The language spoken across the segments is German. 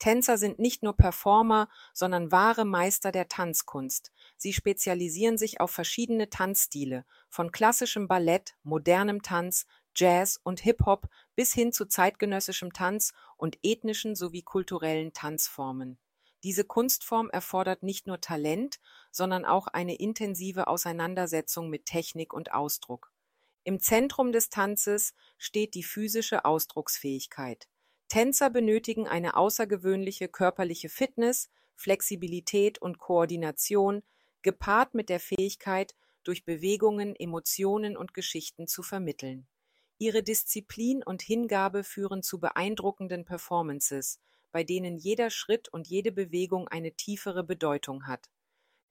Tänzer sind nicht nur Performer, sondern wahre Meister der Tanzkunst. Sie spezialisieren sich auf verschiedene Tanzstile, von klassischem Ballett, modernem Tanz, Jazz und Hip-Hop bis hin zu zeitgenössischem Tanz und ethnischen sowie kulturellen Tanzformen. Diese Kunstform erfordert nicht nur Talent, sondern auch eine intensive Auseinandersetzung mit Technik und Ausdruck. Im Zentrum des Tanzes steht die physische Ausdrucksfähigkeit. Tänzer benötigen eine außergewöhnliche körperliche Fitness, Flexibilität und Koordination, gepaart mit der Fähigkeit, durch Bewegungen Emotionen und Geschichten zu vermitteln. Ihre Disziplin und Hingabe führen zu beeindruckenden Performances, bei denen jeder Schritt und jede Bewegung eine tiefere Bedeutung hat.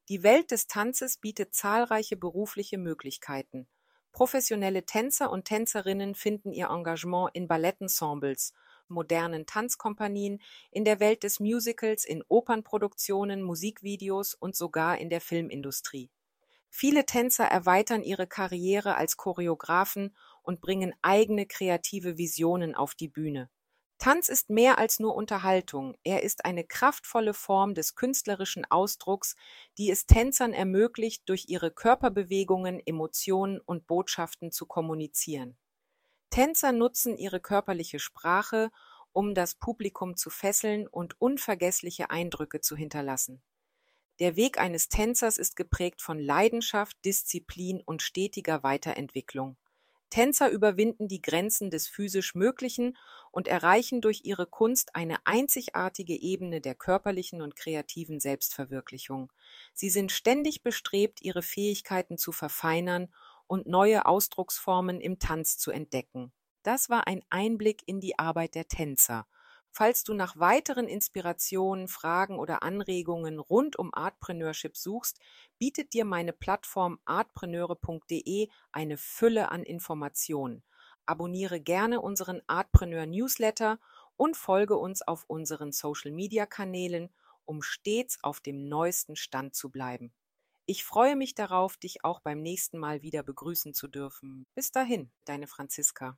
Die Welt des Tanzes bietet zahlreiche berufliche Möglichkeiten. Professionelle Tänzer und Tänzerinnen finden ihr Engagement in Ballettensembles, modernen Tanzkompanien, in der Welt des Musicals, in Opernproduktionen, Musikvideos und sogar in der Filmindustrie. Viele Tänzer erweitern ihre Karriere als Choreografen und bringen eigene kreative Visionen auf die Bühne. Tanz ist mehr als nur Unterhaltung, er ist eine kraftvolle Form des künstlerischen Ausdrucks, die es Tänzern ermöglicht, durch ihre Körperbewegungen Emotionen und Botschaften zu kommunizieren. Tänzer nutzen ihre körperliche Sprache, um das Publikum zu fesseln und unvergessliche Eindrücke zu hinterlassen. Der Weg eines Tänzers ist geprägt von Leidenschaft, Disziplin und stetiger Weiterentwicklung. Tänzer überwinden die Grenzen des physisch Möglichen und erreichen durch ihre Kunst eine einzigartige Ebene der körperlichen und kreativen Selbstverwirklichung. Sie sind ständig bestrebt, ihre Fähigkeiten zu verfeinern und neue Ausdrucksformen im Tanz zu entdecken. Das war ein Einblick in die Arbeit der Tänzer. Falls du nach weiteren Inspirationen, Fragen oder Anregungen rund um Artpreneurship suchst, bietet dir meine Plattform artpreneure.de eine Fülle an Informationen. Abonniere gerne unseren Artpreneur Newsletter und folge uns auf unseren Social Media Kanälen, um stets auf dem neuesten Stand zu bleiben. Ich freue mich darauf, dich auch beim nächsten Mal wieder begrüßen zu dürfen. Bis dahin, deine Franziska.